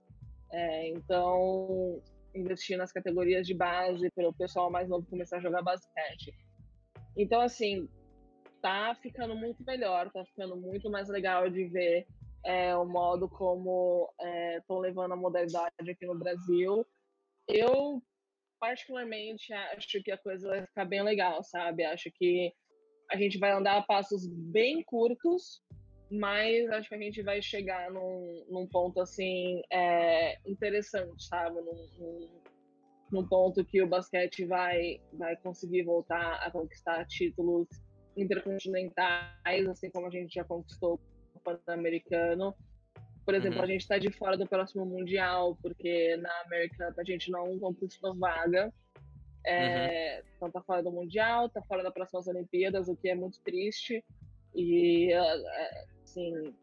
É, então, investir nas categorias de base para o pessoal mais novo começar a jogar basquete. Então, assim, tá ficando muito melhor, tá ficando muito mais legal de ver é, o modo como estão levando a modalidade aqui no Brasil. Eu, particularmente, acho que a coisa vai ficar bem legal, sabe? Acho que a gente vai andar a passos bem curtos, mas acho que a gente vai chegar num, num ponto, assim, é, interessante, sabe? Num, num, num ponto que o basquete vai, vai conseguir voltar a conquistar títulos intercontinentais, assim como a gente já conquistou o Pan-Americano. Por exemplo, Uhum. a gente está de fora do próximo Mundial, porque na América a gente não conquistou vaga. É, Então tá fora do Mundial, tá fora das próximas Olimpíadas, o que é muito triste. E, é, é, assim,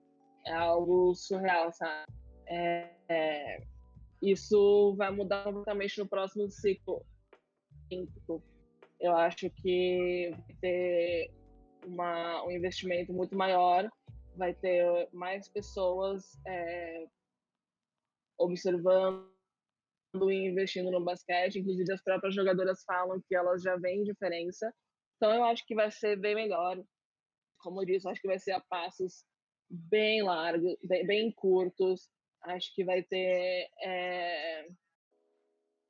é algo surreal, sabe? É, é, isso vai mudar completamente no próximo ciclo olímpico. Eu acho que vai ter uma, um investimento muito maior, vai ter mais pessoas é, observando e investindo no basquete. Inclusive, as próprias jogadoras falam que elas já veem diferença. Então, eu acho que vai ser bem melhor. Como eu disse, acho que vai ser a passos bem largos, bem, bem curtos. Acho que vai ter. É,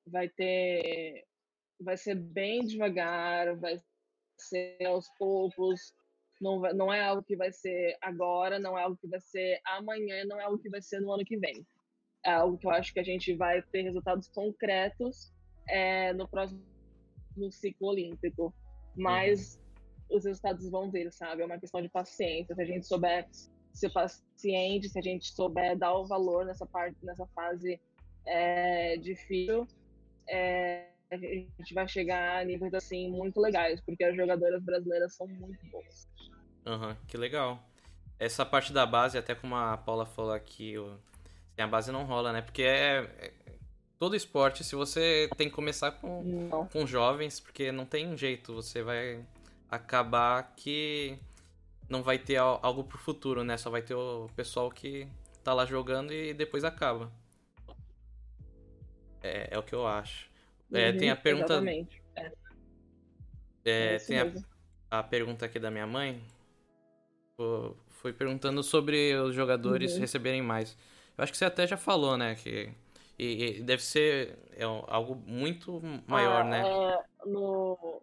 vai ter. Vai ser bem devagar, vai ser aos poucos. Não, vai, não é algo que vai ser agora, não é algo que vai ser amanhã, não é algo que vai ser no ano que vem. É algo que eu acho que a gente vai ter resultados concretos é, no próximo ciclo olímpico. Mas uhum. os resultados vão vir, sabe? É uma questão de paciência. Se a gente souber ser paciente, se a gente souber dar o valor nessa parte, nessa fase é, difícil, é, a gente vai chegar a níveis assim muito legais, porque as jogadoras brasileiras são muito boas. Aham, uhum, que legal. Essa parte da base, até como a Paula falou aqui, sem a base não rola, né? Porque é, é, todo esporte, se você tem que começar com, com jovens, porque não tem jeito, você vai acabar que não vai ter algo pro futuro, né? Só vai ter o pessoal que tá lá jogando e depois acaba. É, é o que eu acho. É, uhum, tem a pergunta. Exatamente. É. É, tem a, a, pergunta aqui da minha mãe. Foi perguntando sobre os jogadores uhum. receberem mais. Eu acho que você até já falou, né? Que e, e deve ser é algo muito maior, ah, né? É, no,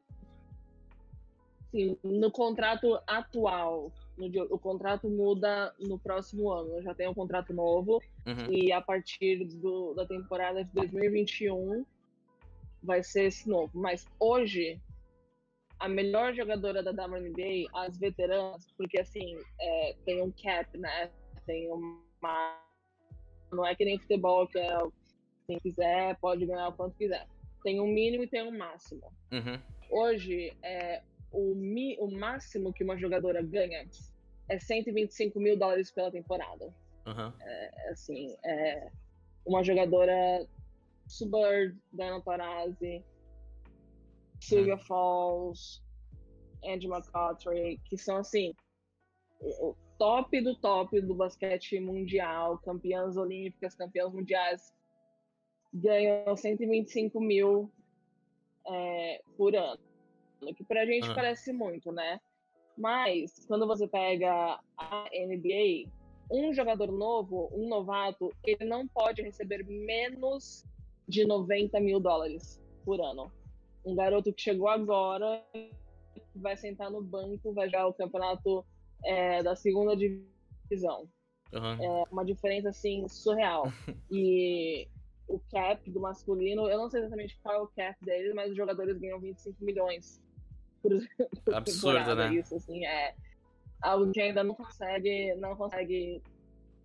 Sim, no contrato atual, no, o contrato muda no próximo ano. Eu já tenho um contrato novo uhum. e a partir do, da temporada de 2021 vai ser esse novo. Mas hoje, a melhor jogadora da WNBA, as veteranas, porque assim, é, tem um cap, né? Tem uma. Não é que nem futebol, que é quem quiser pode ganhar o quanto quiser. Tem um mínimo e tem um máximo. Uhum. Hoje, é, o, mi, o máximo que uma jogadora ganha é 125 mil dólares pela temporada. Uhum. É, assim, é uma jogadora Suburb, Dana Taurasi, Sylvia uhum. Falls, Andy McCautry, que são assim o top do top do basquete mundial, campeãs olímpicas, campeãs mundiais, ganham 125 mil é, por ano que pra gente ah. parece muito, né? Mas quando você pega a NBA, um jogador novo, um novato, ele não pode receber menos de 90 mil dólares por ano. Um garoto que chegou agora, vai sentar no banco, vai jogar o campeonato é, da segunda divisão. Uhum. É uma diferença assim surreal. <laughs> e o cap do masculino, eu não sei exatamente qual é o cap dele, mas os jogadores ganham 25 milhões por, <laughs> por Absurdo, né? Isso, assim, é algo que ainda não consegue, não consegue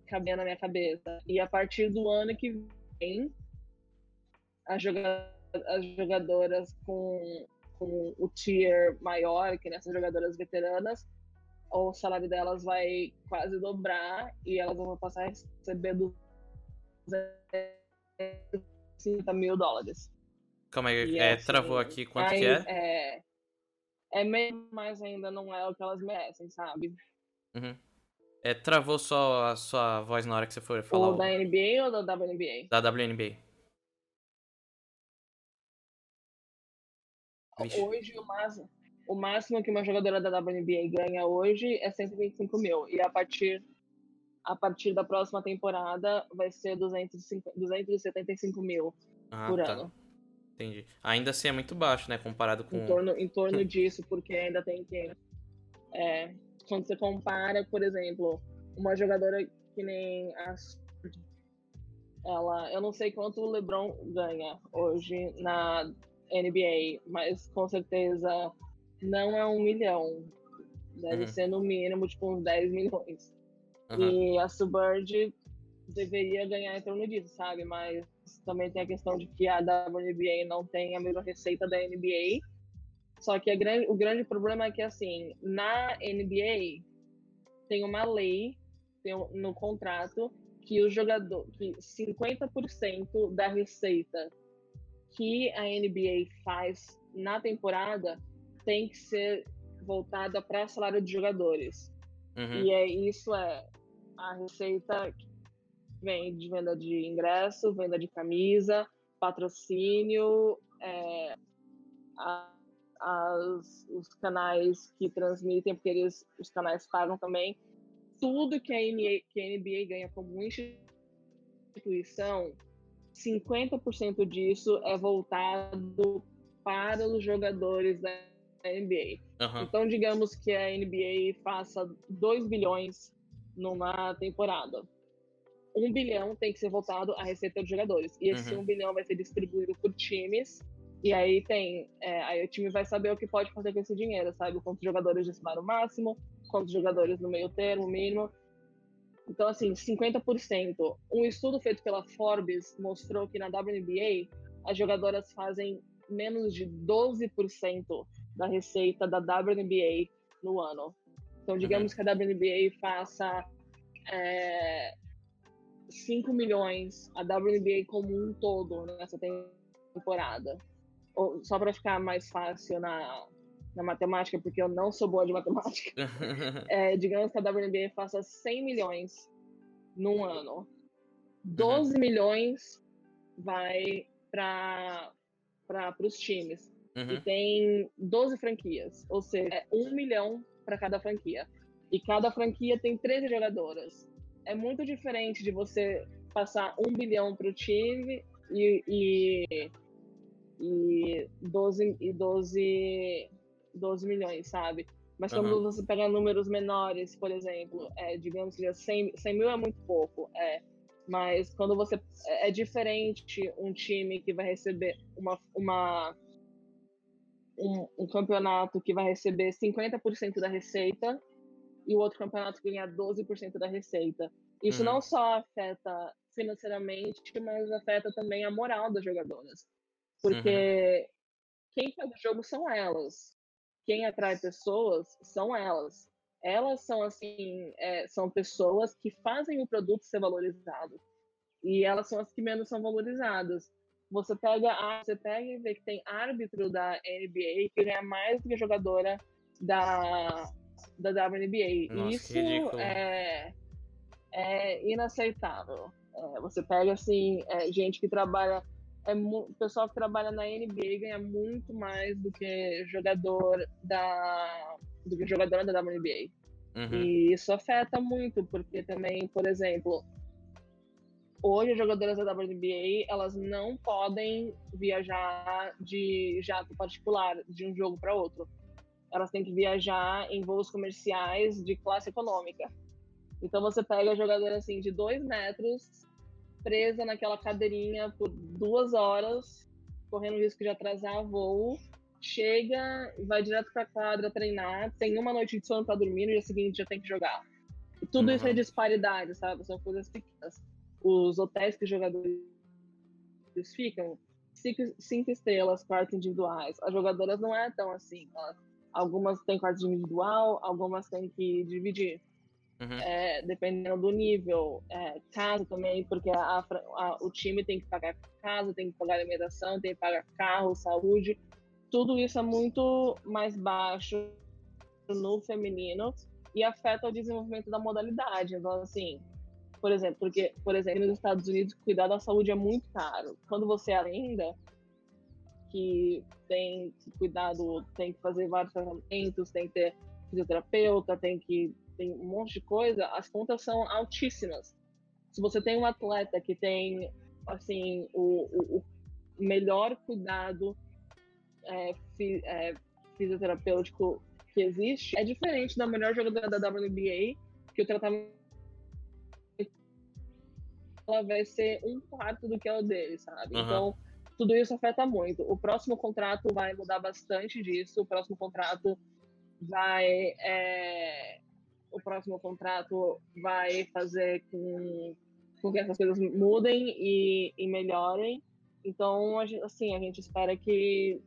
caber na minha cabeça. E a partir do ano que vem, as, joga as jogadoras com, com o tier maior, que nessas jogadoras veteranas, o salário delas vai quase dobrar e elas vão passar a receber 250 mil dólares. Calma aí, é, assim, travou aqui, quanto que é? é? É mesmo, mas ainda não é o que elas merecem, sabe? Uhum. É, travou só a sua voz na hora que você for falar. O da NBA ou da WNBA? Da WNBA. Vixe. Hoje, o máximo, o máximo que uma jogadora da WNBA ganha hoje é 125 mil. E a partir, a partir da próxima temporada vai ser 205, 275 mil ah, por tá. ano. Entendi. Ainda assim é muito baixo, né? Comparado com. Em torno, em torno disso, porque ainda tem que. É, quando você compara, por exemplo, uma jogadora que nem a. Ela, eu não sei quanto o LeBron ganha hoje na NBA, mas com certeza não é um milhão. Deve uhum. ser no mínimo tipo uns 10 milhões. Uhum. E a Suburb deveria ganhar em torno disso, sabe? Mas também tem a questão de que a WNBA não tem a mesma receita da NBA. Só que grande, o grande problema é que, assim, na NBA tem uma lei tem um, no contrato que o jogador, que 50% da receita que a NBA faz na temporada tem que ser voltada para salário de jogadores. Uhum. E é isso é a receita vem de venda de ingresso, venda de camisa, patrocínio, é, a, as, os canais que transmitem, porque eles, os canais pagam também. Tudo que a, NBA, que a NBA ganha como instituição, 50% disso é voltado para os jogadores da NBA. Uhum. Então, digamos que a NBA faça 2 bilhões numa temporada. 1 bilhão tem que ser voltado à receita dos jogadores. E esse uhum. 1 bilhão vai ser distribuído por times. E aí tem. É, aí o time vai saber o que pode fazer com esse dinheiro, sabe? Quantos jogadores de o máximo, quantos jogadores no meio termo, mínimo. Então, assim, 50%. Um estudo feito pela Forbes mostrou que na WNBA as jogadoras fazem menos de 12% da receita da WNBA no ano. Então, digamos uhum. que a WNBA faça é, 5 milhões, a WNBA como um todo nessa temporada. Ou, só para ficar mais fácil na, na matemática, porque eu não sou boa de matemática. <laughs> é, digamos que a WNBA faça 100 milhões num ano. 12 uhum. milhões vai para os times. Uhum. E tem 12 franquias, ou seja, é 1 milhão para cada franquia. E cada franquia tem 13 jogadoras. É muito diferente de você passar 1 bilhão para o time e, e, e, 12, e 12, 12 milhões, sabe? Mas quando uhum. você pega números menores, por exemplo, é, digamos que 100, 100 mil é muito pouco, é. Mas quando você. É, é diferente um time que vai receber uma, uma um, um campeonato que vai receber 50% da receita e o outro campeonato que ganha 12% da receita. Isso uhum. não só afeta financeiramente, mas afeta também a moral das jogadoras. Porque uhum. quem faz o jogo são elas. Quem atrai pessoas são elas. Elas são assim, é, são pessoas que fazem o produto ser valorizado. E elas são as que menos são valorizadas. Você pega, você pega e vê que tem árbitro da NBA que ganha mais do que jogadora da, da WNBA. Nossa, e isso é, é inaceitável. É, você pega assim, é, gente que trabalha. É, o pessoal que trabalha na NBA ganha muito mais do que jogador da do que jogadora da WNBA. Uhum. E isso afeta muito, porque também, por exemplo, hoje as jogadoras da WNBA elas não podem viajar de jato particular de um jogo para outro. Elas têm que viajar em voos comerciais de classe econômica. Então você pega a jogadora assim de dois metros, presa naquela cadeirinha por duas horas, correndo o risco de atrasar voo, chega, vai direto para quadra treinar, tem uma noite de sono para dormir, no dia seguinte já tem que jogar. E tudo uhum. isso é disparidade, sabe? São coisas pequenas os hotéis que os jogadores ficam, cinco, cinco estrelas, quartos individuais. As jogadoras não é tão assim. Elas, algumas têm quarto individual, algumas têm que dividir. Uhum. É, dependendo do nível, é, casa também, porque a, a, o time tem que pagar casa, tem que pagar alimentação, tem que pagar carro, saúde. Tudo isso é muito mais baixo no feminino e afeta o desenvolvimento da modalidade. Então, assim, por exemplo, porque, por exemplo, nos Estados Unidos, cuidar da saúde é muito caro. Quando você é ainda que tem cuidado, tem que fazer vários tratamentos, tem que ter fisioterapeuta, tem que tem um monte de coisa, as contas são altíssimas. Se você tem um atleta que tem assim o, o, o melhor cuidado é, fi, é, fisioterapêutico que existe, é diferente da melhor jogadora da WNBA, que o tratamento ela vai ser um quarto do que é o dele, sabe? Uhum. Então, tudo isso afeta muito. O próximo contrato vai mudar bastante disso. O próximo contrato vai. É... O próximo contrato vai fazer com, com que essas coisas mudem e, e melhorem. Então, a gente, assim, a gente espera que,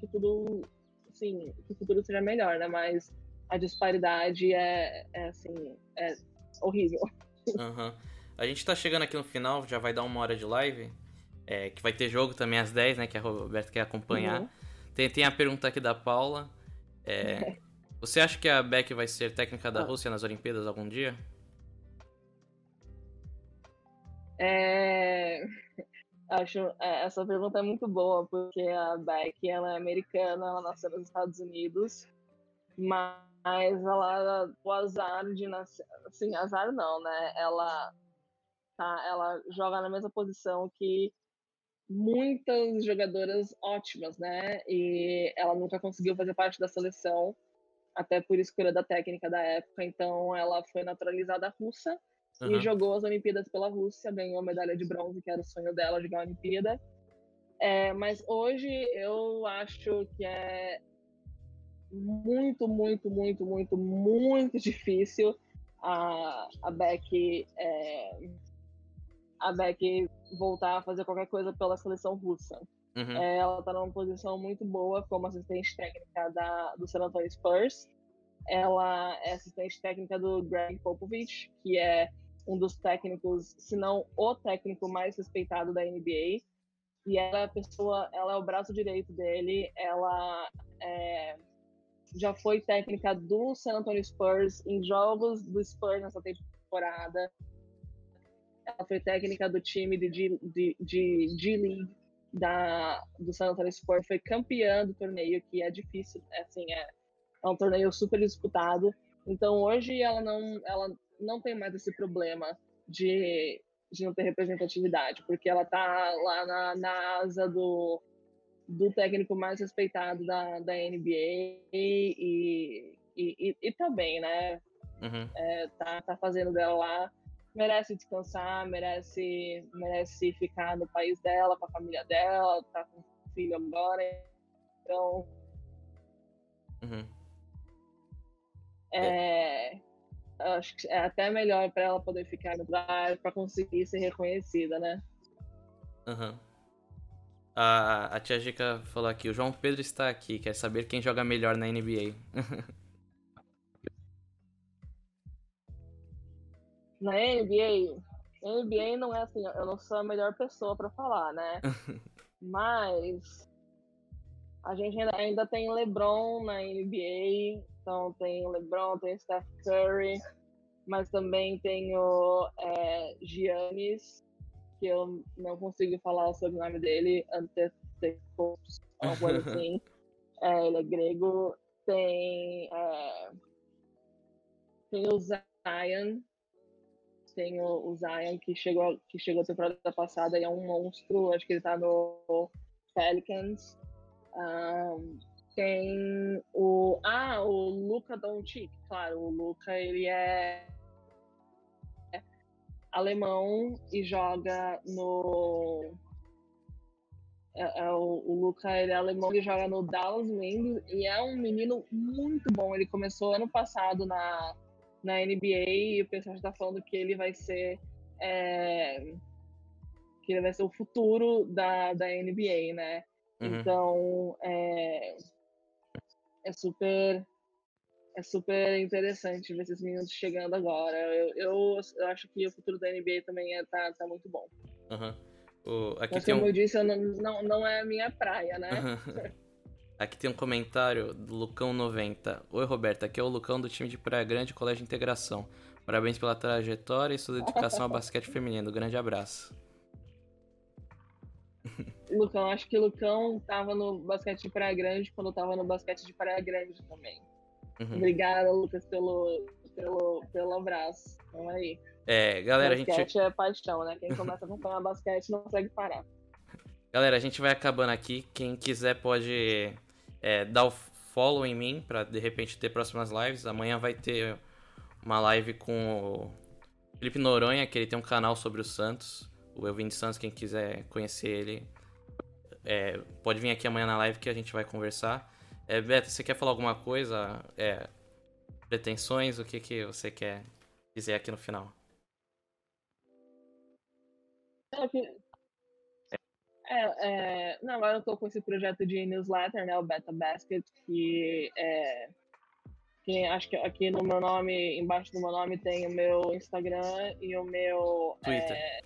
que tudo, assim, que o futuro seja melhor, né? Mas a disparidade é, é assim, é horrível. Uhum. A gente tá chegando aqui no final, já vai dar uma hora de live. É, que vai ter jogo também às 10, né? Que a Roberta quer acompanhar. Uhum. Tem, tem a pergunta aqui da Paula. É, <laughs> você acha que a Beck vai ser técnica da ah. Rússia nas Olimpíadas algum dia? É... <laughs> Acho é, essa pergunta é muito boa, porque a Beck ela é americana, ela nasceu nos Estados Unidos, mas ela o azar de nascer, assim, azar não, né? Ela tá, ela joga na mesma posição que muitas jogadoras ótimas, né? E ela nunca conseguiu fazer parte da seleção, até por escolha da técnica da época, então ela foi naturalizada russa uhum. e jogou as Olimpíadas pela Rússia, ganhou a medalha de bronze, que era o sonho dela, jogar a Olimpíada. É, mas hoje eu acho que é muito, muito, muito, muito, muito difícil a, a Beck é, a Beck voltar a fazer qualquer coisa pela seleção russa. Uhum. É, ela está numa posição muito boa como assistente técnica da, do San Antonio Spurs. Ela é assistente técnica do Greg Popovich, que é um dos técnicos, se não o técnico mais respeitado da NBA. E ela é a pessoa, ela é o braço direito dele. Ela é, já foi técnica do San Antonio Spurs em jogos do Spurs nessa temporada. Ela foi técnica do time de G-League da, do San Antonio Spurs, foi campeã do torneio, que é difícil, é, assim, é, é um torneio super disputado. Então hoje ela não, ela não tem mais esse problema de, de não ter representatividade, porque ela tá lá na, na asa do, do técnico mais respeitado da, da NBA e, e, e, e também, né? Uhum. É, tá, tá fazendo dela lá. Merece descansar, merece, merece ficar no país dela, com a família dela, tá com filho agora. Então. Uhum. É, acho que é até melhor para ela poder ficar no lugar para conseguir ser reconhecida, né? Uhum. A, a tia Gica falou aqui, o João Pedro está aqui, quer saber quem joga melhor na NBA. <laughs> na NBA, NBA não é assim, eu não sou a melhor pessoa para falar, né? <laughs> Mas a gente ainda, ainda tem LeBron na NBA, então tem LeBron, tem Steph Curry, mas também tem o é, Giannis, que eu não consigo falar o sobrenome dele, Antetokounmpo, alguma coisa assim. <laughs> É, ele é grego. Tem, é, tem o Zion, tem o, o, Zion que chegou, que chegou a temporada passada e é um monstro, acho que ele tá no Pelicans. Um, tem o. Ah, o Luca Doncic, claro, o Luca ele é alemão e joga no. É, é o, o Luca ele é alemão e joga no Dallas Wings e é um menino muito bom. Ele começou ano passado na, na NBA e o pessoal está falando que ele vai ser. É, que ele vai ser o futuro da, da NBA, né? Uhum. Então é, é super é super interessante ver esses meninos chegando agora. Eu, eu, eu, acho que o futuro da NBA também é, tá, tá muito bom. Uhum. O, aqui Mas como um... eu disse, não, não, não é a minha praia, né? Aqui tem um comentário do Lucão90. Oi, Roberta, aqui é o Lucão do time de Praia Grande Colégio de Integração. Parabéns pela trajetória e sua dedicação ao basquete feminino. Grande abraço. <laughs> Lucão, acho que o Lucão tava no basquete de Praia Grande quando eu tava no basquete de Praia Grande também. Uhum. Obrigada, Lucas, pelo, pelo, pelo abraço. Vamos aí. É, galera, basquete a gente. é paixão, né? Quem começa a acompanhar basquete não consegue parar. <laughs> Galera, a gente vai acabando aqui. Quem quiser pode é, dar o follow em mim para de repente ter próximas lives. Amanhã vai ter uma live com o Felipe Noronha, que ele tem um canal sobre o Santos. O Elvin de Santos, quem quiser conhecer ele, é, pode vir aqui amanhã na live que a gente vai conversar. É, Beto, você quer falar alguma coisa? É, pretensões? O que, que você quer dizer aqui no final? É, é, não, agora eu tô com esse projeto de newsletter, né, o Beta Basket, que é, que acho que aqui no meu nome, embaixo do meu nome tem o meu Instagram e o meu Twitter. É,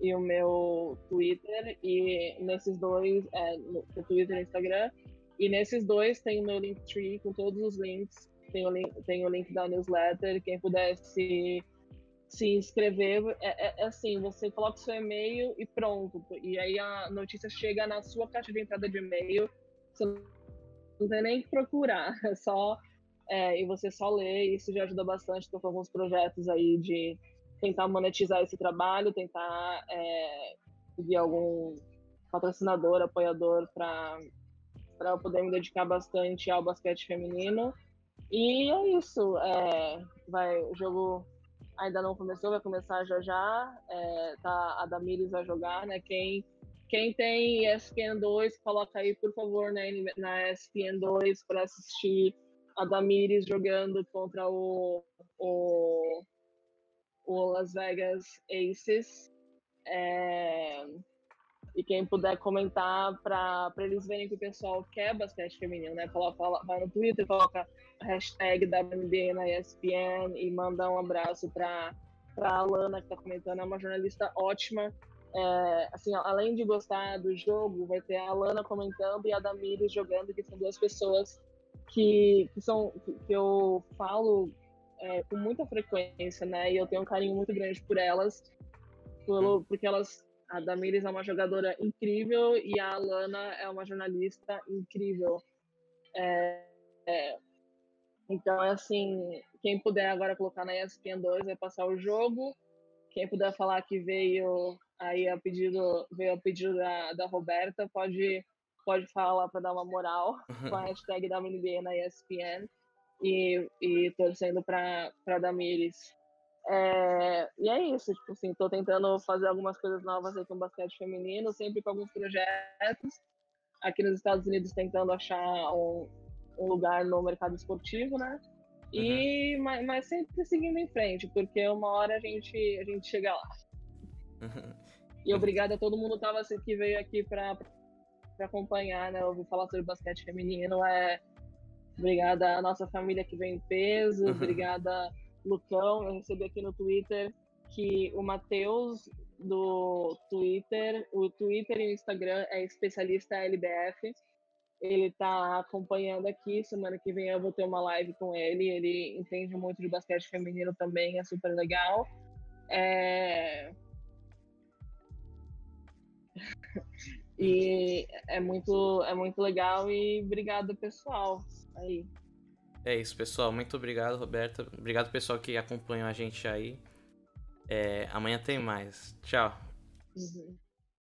e o meu Twitter e nesses dois, é, no, no Twitter e Instagram e nesses dois tem o meu Linktree com todos os links. Tem o link, tem o link da newsletter. Quem puder se, se inscrever. É, é, é, assim, você coloca seu e-mail e pronto. E aí a notícia chega na sua caixa de entrada de e-mail. Você não tem nem que procurar, <laughs> é só é, e você só lê. Isso já ajuda bastante. Com alguns projetos aí de tentar monetizar esse trabalho, tentar é, algum patrocinador, apoiador para para eu poder me dedicar bastante ao basquete feminino. E é isso. É, vai, o jogo ainda não começou, vai começar já já. É, tá, a vai jogar, né? Quem, quem tem ESPN 2, coloca aí, por favor, né, na ESPN 2 para assistir a Damires jogando contra o, o, o Las Vegas Aces. É, e quem puder comentar para eles verem que o pessoal quer basquete feminino, né? Coloca, vai no Twitter, coloca hashtag WNBA na ESPN e manda um abraço para a Alana, que está comentando, é uma jornalista ótima. É, assim, além de gostar do jogo, vai ter a Alana comentando e a Damires jogando, que são duas pessoas que, que são que, que eu falo é, com muita frequência, né? E eu tenho um carinho muito grande por elas, porque elas a Damiris é uma jogadora incrível e a Alana é uma jornalista incrível. É, é, então, é assim, quem puder agora colocar na ESPN 2 vai passar o jogo. Quem puder falar que veio aí a pedido, veio a pedido da, da Roberta, pode, pode falar para dar uma moral com a hashtag WNBA na ESPN e, e torcendo para Damiris. É, e é isso, tipo assim, tô tentando fazer algumas coisas novas aí com basquete feminino, sempre com alguns projetos. Aqui nos Estados Unidos tentando achar um, um lugar no mercado esportivo, né? E, uhum. mas, mas, sempre seguindo em frente, porque uma hora a gente, a gente chega lá. Uhum. E obrigada a todo mundo tava, assim, que veio aqui para acompanhar, né? Ouvir falar sobre basquete feminino. É, obrigada à nossa família que vem em peso, uhum. obrigada Lucão, eu recebi aqui no Twitter que o Matheus do Twitter, o Twitter e o Instagram é especialista LBF. Ele está acompanhando aqui, semana que vem eu vou ter uma live com ele. Ele entende muito de basquete feminino também, é super legal. É... <laughs> e é muito, é muito legal e obrigado pessoal aí. É isso, pessoal. Muito obrigado, Roberta. Obrigado, pessoal, que acompanhou a gente aí. É, amanhã tem mais. Tchau. Uhum.